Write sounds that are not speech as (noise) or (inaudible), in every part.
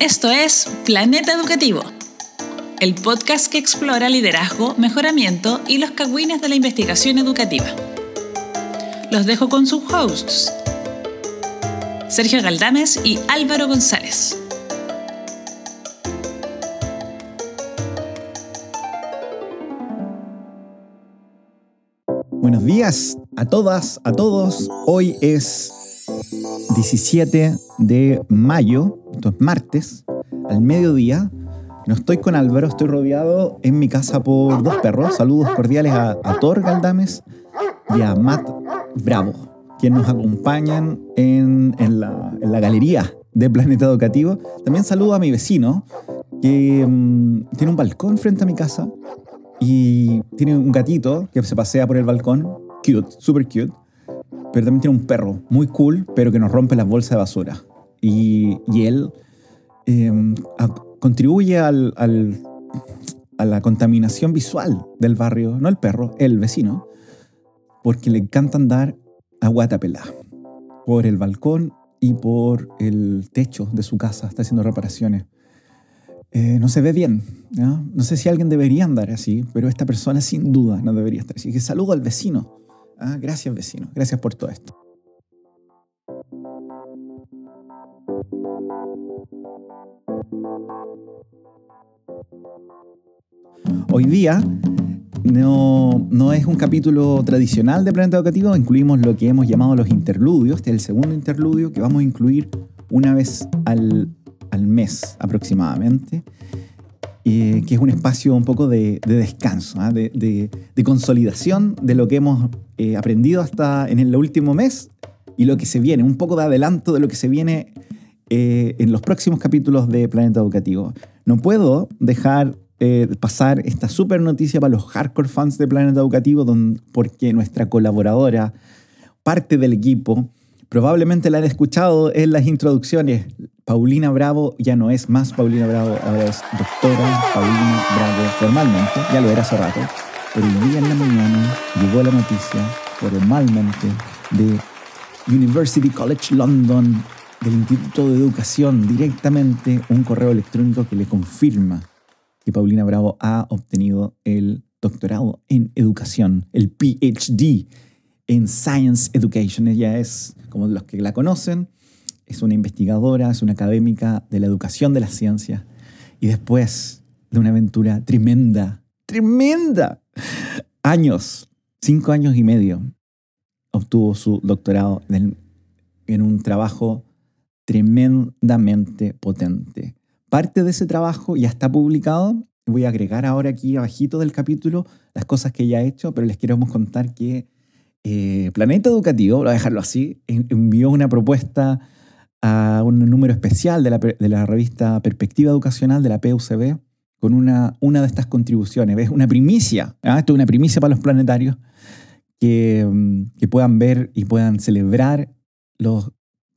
Esto es Planeta Educativo, el podcast que explora liderazgo, mejoramiento y los cagüines de la investigación educativa. Los dejo con sus hosts, Sergio Galdames y Álvaro González. Buenos días a todas, a todos. Hoy es 17 de mayo, es martes, al mediodía. No estoy con Álvaro, estoy rodeado en mi casa por dos perros. Saludos cordiales a, Thor Galdames y a Matt Bravo, quienes nos acompañan en, la, galería de Planeta Educativo. También saludo a mi vecino, que mm, tiene un balcón frente a mi casa y tiene un gatito que se pasea por el balcón, cute, super cute pero también tiene un perro muy cool, pero que nos rompe las bolsas de basura. Y, él em, contribuye al, a la contaminación visual del barrio, no el perro, el vecino, porque le encanta andar a guatapelá por el balcón y por el techo de su casa, está haciendo reparaciones. Eh, no se ve bien. ¿no? no sé si alguien debería andar así, pero esta persona sin duda no debería estar así. Que saludo al vecino Ah, gracias vecino, gracias por todo esto. Hoy día no, no, es un capítulo tradicional de Planeta Educativo, incluimos lo que hemos llamado los interludios, este es el segundo interludio que vamos a incluir una vez al, al mes aproximadamente. Eh, que es un espacio un poco de, descanso, ¿ah? de, consolidación de lo que hemos eh, aprendido hasta en el último mes y lo que se viene, un poco de adelanto de lo que se viene eh, en los próximos capítulos de Planeta Educativo. No puedo dejar pasar esta super noticia para los hardcore fans de Planeta Educativo, porque nuestra colaboradora, parte del equipo, probablemente la han escuchado en las introducciones, Paulina Bravo ya no es más Paulina Bravo, ahora es doctora Paulina Bravo formalmente, ya lo era hace rato, pero el día en la mañana llegó la noticia formalmente de University College London, del Instituto de Educación, directamente un correo electrónico que le confirma que Paulina Bravo ha obtenido el doctorado en educación, el PhD en Science Education. Ella es, como los que la conocen, es una investigadora, es una académica de la educación de la ciencia y después de una aventura tremenda, tremenda, años, cinco años y medio, obtuvo su doctorado en, en un trabajo tremendamente potente. Parte de ese trabajo ya está publicado. Voy a agregar ahora aquí abajito del capítulo las cosas que ella ha hecho, pero les queremos contar que eh, Planeta Educativo, voy a dejarlo así, envió una propuesta a un número especial de la, de la, revista Perspectiva Educacional de la PUCB con una, una de estas contribuciones. ¿Ves? Una primicia. ¿ah? Esto es una primicia para los planetarios que, que puedan ver y puedan celebrar los,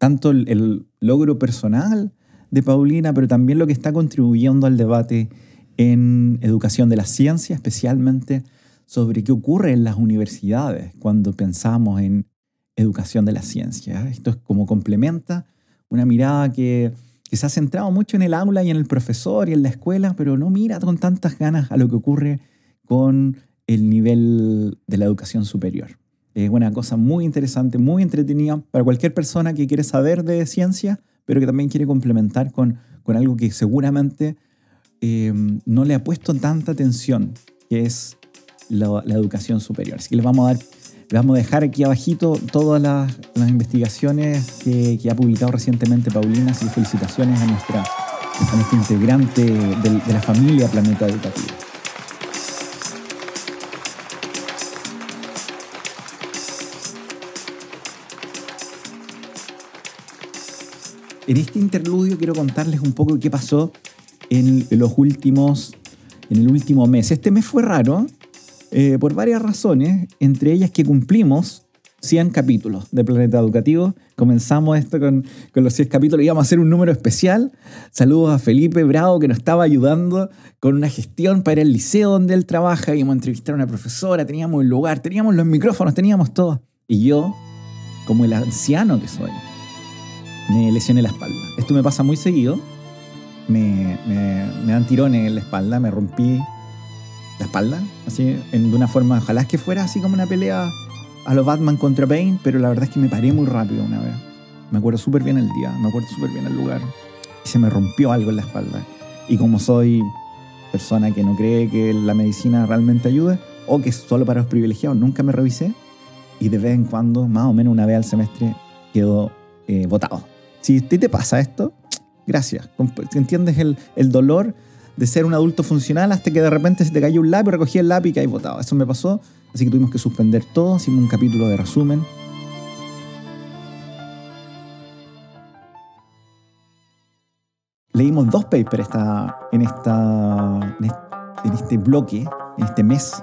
tanto el, logro personal de Paulina, pero también lo que está contribuyendo al debate en educación de la ciencia, especialmente sobre qué ocurre en las universidades cuando pensamos en educación de la ciencia. Esto es como complementa una mirada que, se ha centrado mucho en el aula y en el profesor y en la escuela, pero no mira con tantas ganas a lo que ocurre con el nivel de la educación superior. Es una cosa muy interesante, muy entretenida para cualquier persona que quiere saber de ciencia, pero que también quiere complementar con, con algo que seguramente eh, no le ha puesto tanta atención, que es la, educación superior. Así que les vamos a dar vamos a dejar aquí abajito todas las, investigaciones que, ha publicado recientemente Paulina. Así felicitaciones a nuestra, a integrante de, de la familia Planeta Educativo. En este interludio quiero contarles un poco qué pasó en los últimos, en el último mes. Este mes fue raro, eh, por varias razones, entre ellas que cumplimos 100 capítulos de Planeta Educativo. Comenzamos esto con, los 100 capítulos, íbamos a hacer un número especial. Saludos a Felipe Bravo que nos estaba ayudando con una gestión para el liceo donde él trabaja. Íbamos a entrevistar a una profesora, teníamos el lugar, teníamos los micrófonos, teníamos todo. Y yo, como el anciano que soy, me lesioné la espalda. Esto me pasa muy seguido me, me, dan tirones en la espalda, me rompí la espalda, así, en, de una forma, ojalá que fuera así como una pelea a los Batman contra Bane, pero la verdad es que me paré muy rápido una vez. Me acuerdo súper bien el día, me acuerdo súper bien el lugar. Y se me rompió algo en la espalda. Y como soy persona que no cree que la medicina realmente ayude, o que es solo para los privilegiados, nunca me revisé. Y de vez en cuando, más o menos una vez al semestre, quedo eh, votado. Si a ti te pasa esto, gracias. Entiendes el, el dolor de ser un adulto funcional hasta que de repente se te cayó un lápiz, recogí el lápiz y caí votado. Eso me pasó, así que tuvimos que suspender todo, hicimos un capítulo de resumen. Leímos dos papers esta, en, esta, en este bloque, en este mes.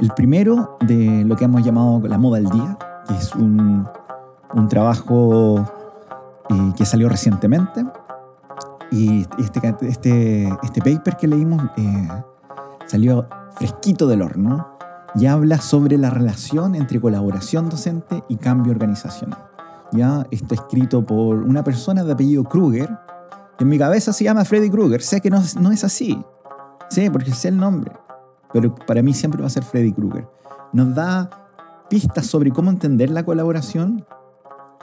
El primero de lo que hemos llamado la moda del día, que es un, un trabajo eh, que salió recientemente y este, este, este paper que leímos eh, salió fresquito del horno y habla sobre la relación entre colaboración docente y cambio organizacional. Ya está escrito por una persona de apellido Kruger, que en mi cabeza se llama Freddy Krueger. Sé que no, no es así. Sé, porque sé el nombre. Pero para mí siempre va a ser Freddy Krueger. Nos da pistas sobre cómo entender la colaboración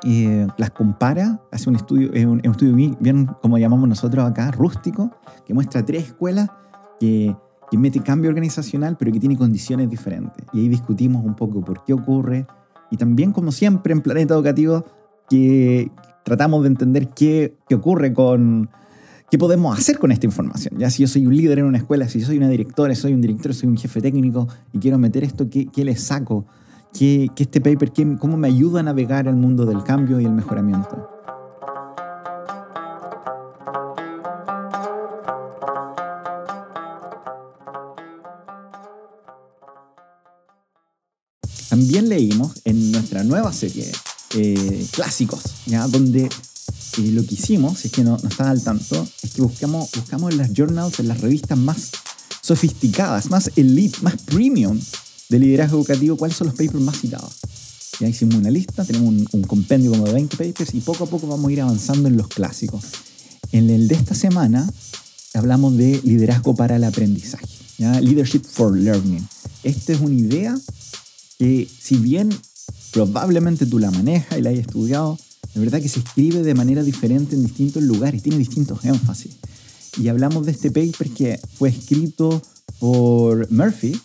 y las compara, hace un estudio, es un, estudio bien, como llamamos nosotros acá, rústico, que muestra tres escuelas que, que mete cambio organizacional, pero que tiene condiciones diferentes. Y ahí discutimos un poco por qué ocurre. Y también, como siempre en Planeta Educativo, que tratamos de entender qué, qué ocurre con, ¿Qué podemos hacer con esta información? Ya si yo soy un líder en una escuela, si yo soy una directora, soy un director, soy un jefe técnico y quiero meter esto, ¿qué, qué le saco? Que, este paper, cómo me ayuda a navegar el mundo del cambio y el mejoramiento. También leímos en nuestra nueva serie eh, clásicos, ¿ya? donde eh, lo que hicimos, es que no, no al tanto, es que buscamos, buscamos en las journals, en las revistas más sofisticadas, más elite, más premium de liderazgo educativo, cuáles son los papers más citados. Ya hicimos una lista, tenemos un, compendio como de 20 papers y poco a poco vamos a ir avanzando en los clásicos. En el de esta semana hablamos de liderazgo para el aprendizaje. Leadership for Learning. Esta es una idea que si bien probablemente tú la manejas y la hayas estudiado, de verdad que se escribe de manera diferente en distintos lugares, tiene distintos énfasis. Y hablamos de este paper que fue escrito por Murphy,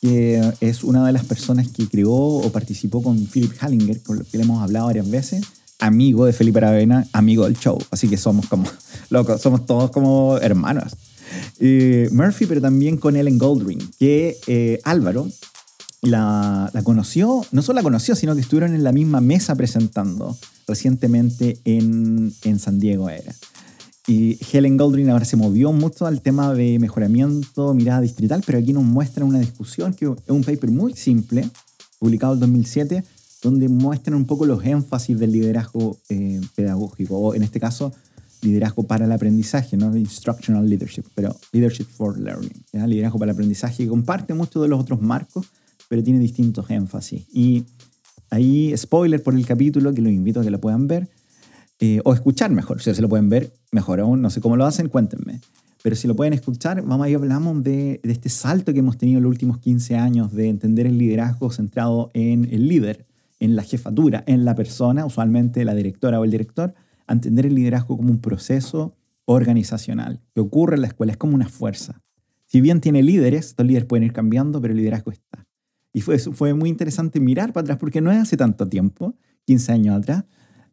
que es una de las personas que creó o participó con Philip Hallinger, con lo que le hemos hablado varias veces, amigo de Felipe Aravena, amigo del show. Así que somos como (laughs) locos, somos todos como hermanos. Eh, Murphy, pero también con Ellen Goldring, que eh, Álvaro la, la, conoció, no solo la conoció, sino que estuvieron en la misma mesa presentando recientemente en, en San Diego era. Y Helen Goldring ahora se movió mucho al tema de mejoramiento, mirada distrital, pero aquí nos muestra una discusión que es un paper muy simple, publicado en 2007, donde muestran un poco los énfasis del liderazgo eh, pedagógico, o en este caso, liderazgo para el aprendizaje, no instructional leadership, pero leadership for learning, liderazgo para el aprendizaje, que comparte muchos de los otros marcos, pero tiene distintos énfasis. Y ahí, spoiler por el capítulo, que los invito a que lo puedan ver, eh, o escuchar mejor. Si se lo pueden ver, mejor aún. No sé cómo lo hacen, cuéntenme. Pero si lo pueden escuchar, vamos ahí hablamos de, este salto que hemos tenido en los últimos 15 años de entender el liderazgo centrado en el líder, en la jefatura, en la persona, usualmente la directora o el director, a entender el liderazgo como un proceso organizacional que ocurre en la escuela, es como una fuerza. Si bien tiene líderes, estos líderes pueden ir cambiando, pero el liderazgo está. Y fue, fue muy interesante mirar para atrás, porque no es hace tanto tiempo, 15 años atrás,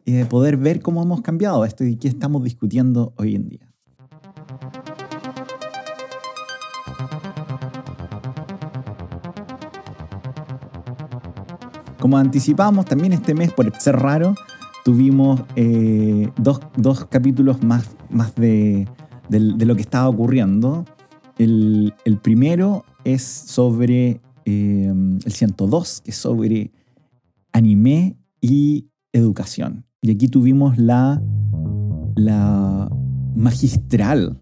y de poder ver cómo hemos cambiado esto y qué estamos discutiendo hoy en día. Como anticipamos, también este mes, por ser raro, tuvimos eh, dos, dos, capítulos más, más de, de, lo que estaba ocurriendo. El, primero es sobre eh, el 102, que es sobre anime y educación. Y aquí tuvimos la, la magistral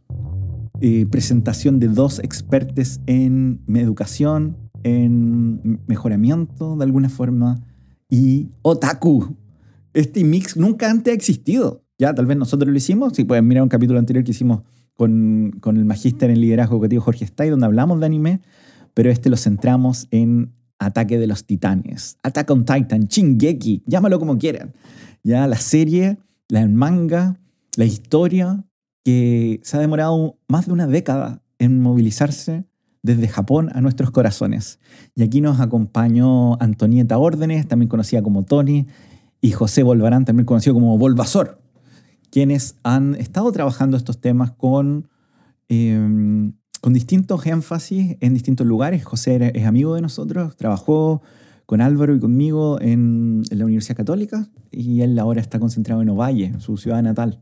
eh, presentación de dos expertos en educación, en mejoramiento de alguna forma, y otaku. Este mix nunca antes ha existido. Ya, tal vez nosotros lo hicimos. Si pueden mirar un capítulo anterior que hicimos con, con el magíster en liderazgo educativo Jorge Stay, donde hablamos de anime, pero este lo centramos en Ataque de los Titanes, Attack on Titan, Shingeki, llámalo como quieran. Ya la serie, la manga, la historia que se ha demorado más de una década en movilizarse desde Japón a nuestros corazones. Y aquí nos acompañó Antonieta Órdenes, también conocida como Tony, y José Volvarán, también conocido como Volvasor, quienes han estado trabajando estos temas con, em, con distintos énfasis en distintos lugares. José es amigo de nosotros, trabajó con Álvaro y conmigo en, la Universidad Católica y él ahora está concentrado en Ovalle, su ciudad natal.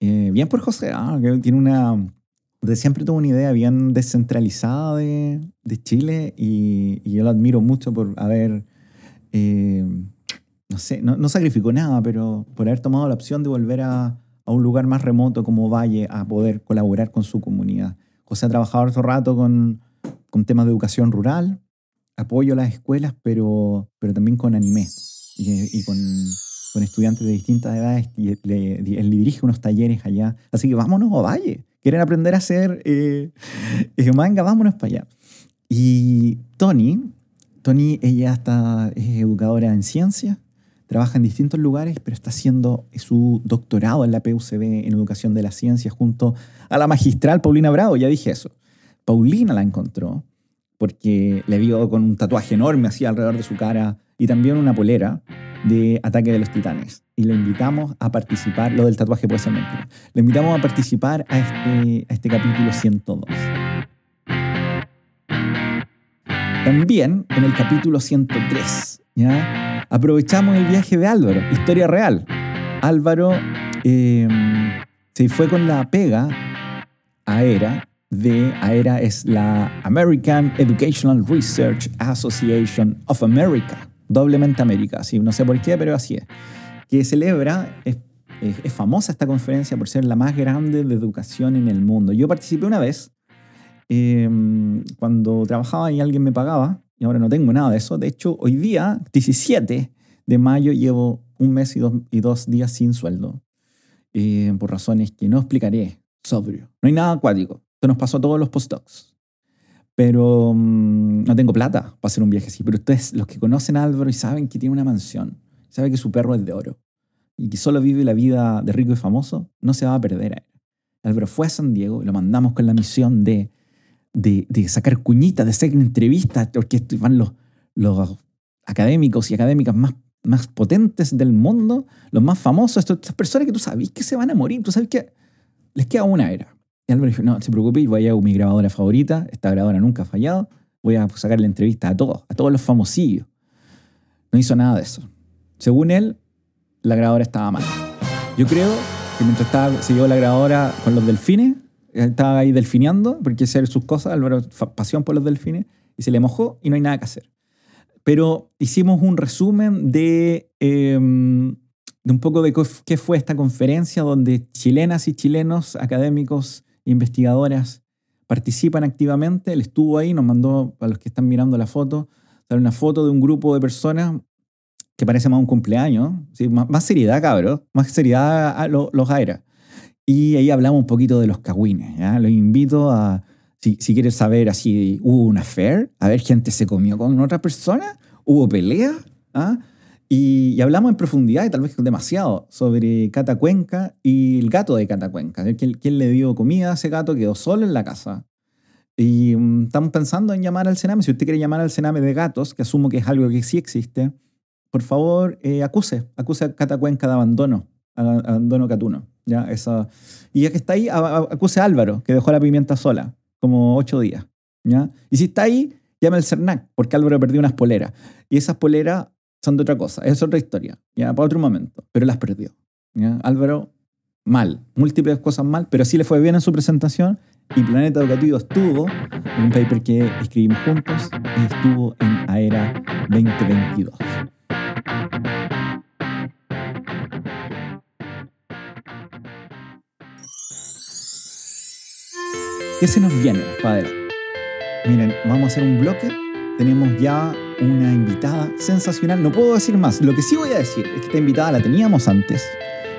Eh, bien por José, ah, que tiene una, de siempre tuvo una idea bien descentralizada de, Chile y, yo lo admiro mucho por haber eh, no sé, no, sacrificó nada, pero por haber tomado la opción de volver a, un lugar más remoto como Valle a poder colaborar con su comunidad. José ha trabajado otro rato con, con temas de educación rural, apoyo a las escuelas, pero, pero también con anime y, con, con, estudiantes de distintas edades. Y él dirige unos talleres allá. Así que vámonos a Valle. Quieren aprender a hacer eh, eh, manga, vámonos para allá. Y Tony, Tony, ella está, es educadora en ciencia, trabaja en distintos lugares, pero está haciendo su doctorado en la PUCB en Educación de la Ciencia junto a la magistral Paulina Bravo, ya dije eso. Paulina la encontró porque le vio con un tatuaje enorme así alrededor de su cara y también una polera de Ataque de los Titanes. Y le invitamos a participar, lo del tatuaje puede ser mentira, le invitamos a participar a este, a este capítulo 102. También en el capítulo 103, ¿ya? Aprovechamos el viaje de Álvaro, historia real. Álvaro em, se fue con la pega AERA, de AERA es la American Educational Research Association of America, doblemente América, sí, no sé por qué, pero así es, que celebra, es, famosa esta conferencia por ser la más grande de educación en el mundo. Yo participé una vez, em, cuando trabajaba y alguien me pagaba, y ahora no tengo nada de eso. De hecho, hoy día, 17 de mayo, llevo un mes y dos, y dos días sin sueldo. Por razones que no explicaré, sobrio. No hay nada acuático. Esto nos pasó a todos los postdocs. Pero mm, no tengo plata para hacer un viaje así. Pero ustedes, los que conocen a Álvaro y saben que tiene una mansión, saben que su perro es de oro y que solo vive la vida de rico y famoso, no se va a perder a él. Álvaro fue a San Diego y lo mandamos con la misión de de, sacar cuñitas, de hacer entrevistas, porque van los, los académicos y académicas más, más potentes del mundo, los más famosos, estas personas que tú sabes que se van a morir, tú sabes que les queda una era. Y Álvaro dijo, no, se preocupe, voy a mi grabadora favorita, esta grabadora nunca ha fallado, voy a sacarle entrevistas a todos, a todos los famosillos. No hizo nada de eso. Según él, la grabadora estaba mal. Yo creo que mientras estaba, se llevó la grabadora con los delfines, estaba ahí delfineando, porque hacer sus cosas, Álvaro, pasión por los delfines, y se le mojó y no hay nada que hacer. Pero hicimos un resumen de, em, de un poco de qué fue esta conferencia donde chilenas y chilenos, académicos, investigadoras, participan activamente. Él estuvo ahí, nos mandó, para los que están mirando la foto, una foto de un grupo de personas que parece más un cumpleaños. ¿sí? Más, seriedad, cabrón. Más seriedad a los AERA. Y ahí hablamos un poquito de los cagüines. ¿ya? Los invito a, si, si, quieres saber así, ¿hubo un affair? A ver, gente se comió con otra persona, hubo pelea. ¿ah? Y, hablamos en profundidad, y tal vez demasiado, sobre Cata Cuenca y el gato de Cata Cuenca. ¿Quién, quién le dio comida a ese gato? Quedó solo en la casa. Y mm, estamos pensando en llamar al Sename. Si usted quiere llamar al Sename de gatos, que asumo que es algo que sí existe, por favor, eh, acuse, acuse a Cata Cuenca de abandono, abandono catuno. ¿Ya? Esa, y ya que está ahí, acuse a Álvaro, que dejó la pimienta sola, como ocho días. ¿ya? Y si está ahí, llame al CERNAC, porque Álvaro perdió unas poleras. Y esas poleras son de otra cosa, es otra historia, ¿ya? para otro momento, pero las perdió. ¿ya? Álvaro, mal, múltiples cosas mal, pero sí le fue bien en su presentación y Planeta Educativo estuvo en un paper que escribimos juntos y estuvo en AERA 2022. ¿Qué se nos viene, padre? Miren, vamos a hacer un bloque. Tenemos ya una invitada sensacional. No puedo decir más. Lo que sí voy a decir es que esta invitada la teníamos antes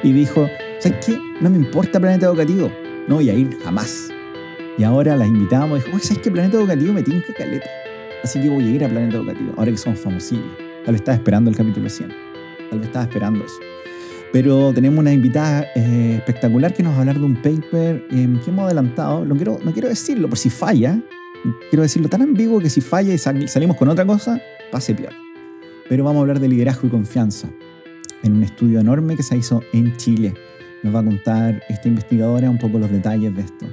y dijo, ¿sabes qué? No me importa Planeta Educativo. no voy a ir jamás. Y ahora las invitamos, dijo, ¿sabes qué Planeta Educativo me tinca caleta? Así que voy a ir a Planeta Educativo, ahora que somos famosillos. Tal vez estaba esperando el capítulo 100. Tal vez estaba esperando eso. Pero tenemos una invitada eh, espectacular que nos va a hablar de un paper eh, que hemos adelantado. No quiero, no quiero decirlo por si falla. Quiero decirlo tan ambiguo que si falla y salimos con otra cosa, pase peor. Pero vamos a hablar de liderazgo y confianza en un estudio enorme que se hizo en Chile. Nos va a contar esta investigadora un poco los detalles de esto.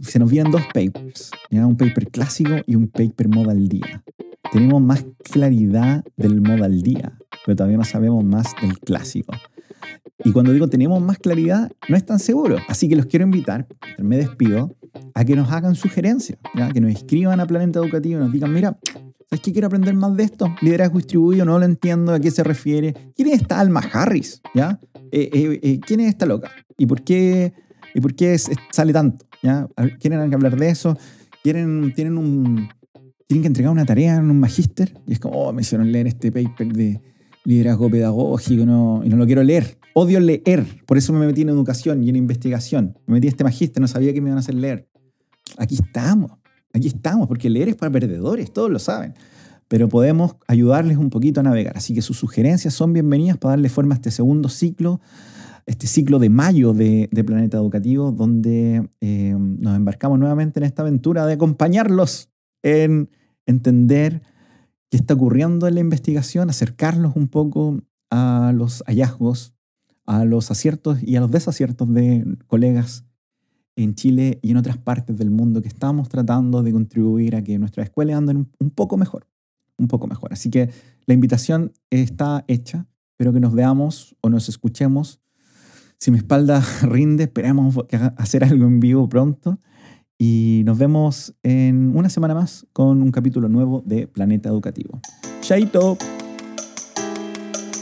Se nos vienen dos papers, un paper clásico y un paper moda al día. Tenemos más claridad del moda al día, pero todavía no sabemos más del clásico. Y cuando digo tenemos más claridad, no es tan seguro. Así que los quiero invitar, me despido, a que nos hagan sugerencias, que nos escriban a Planeta Educativo y nos digan, mira, ¿sabes qué quiero aprender más de esto? Liderazgo distribuido, no lo entiendo, ¿a qué se refiere? ¿Quién es esta Alma Harris? Eh, eh, eh, ¿Quién es esta loca? ¿Y por qué, y por qué sale tanto? ¿Ya? Quieren hablar de eso, quieren, tienen, un, tienen que entregar una tarea en un magíster y es como, oh, me hicieron leer este paper de liderazgo pedagógico no, y no lo quiero leer. Odio leer, por eso me metí en educación y en investigación. Me metí en este magíster, no sabía que me iban a hacer leer. Aquí estamos, aquí estamos, porque leer es para perdedores, todos lo saben. Pero podemos ayudarles un poquito a navegar. Así que sus sugerencias son bienvenidas para darle forma a este segundo ciclo este ciclo de mayo de, Planeta Educativo, donde eh, nos embarcamos nuevamente en esta aventura de acompañarlos en entender qué está ocurriendo en la investigación, acercarlos un poco a los hallazgos, a los aciertos y a los desaciertos de colegas en Chile y en otras partes del mundo que estamos tratando de contribuir a que nuestras escuelas anden un poco mejor, un poco mejor. Así que la invitación está hecha, espero que nos veamos o nos escuchemos si mi espalda (laughs) rinde, esperamos hacer algo en vivo pronto. Y nos vemos en una semana más con un capítulo nuevo de Planeta Educativo. Chaito.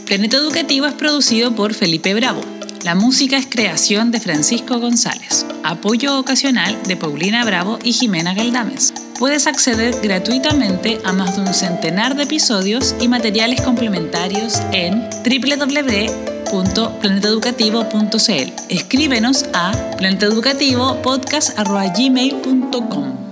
Planeta Educativo es producido por Felipe Bravo. La música es creación de Francisco González. Apoyo ocasional de Paulina Bravo y Jimena Galdames. Puedes acceder gratuitamente a más de un centenar de episodios y materiales complementarios en www www.planeteducativo.cl. Escríbenos a planeteducativopodcast.gmail.com.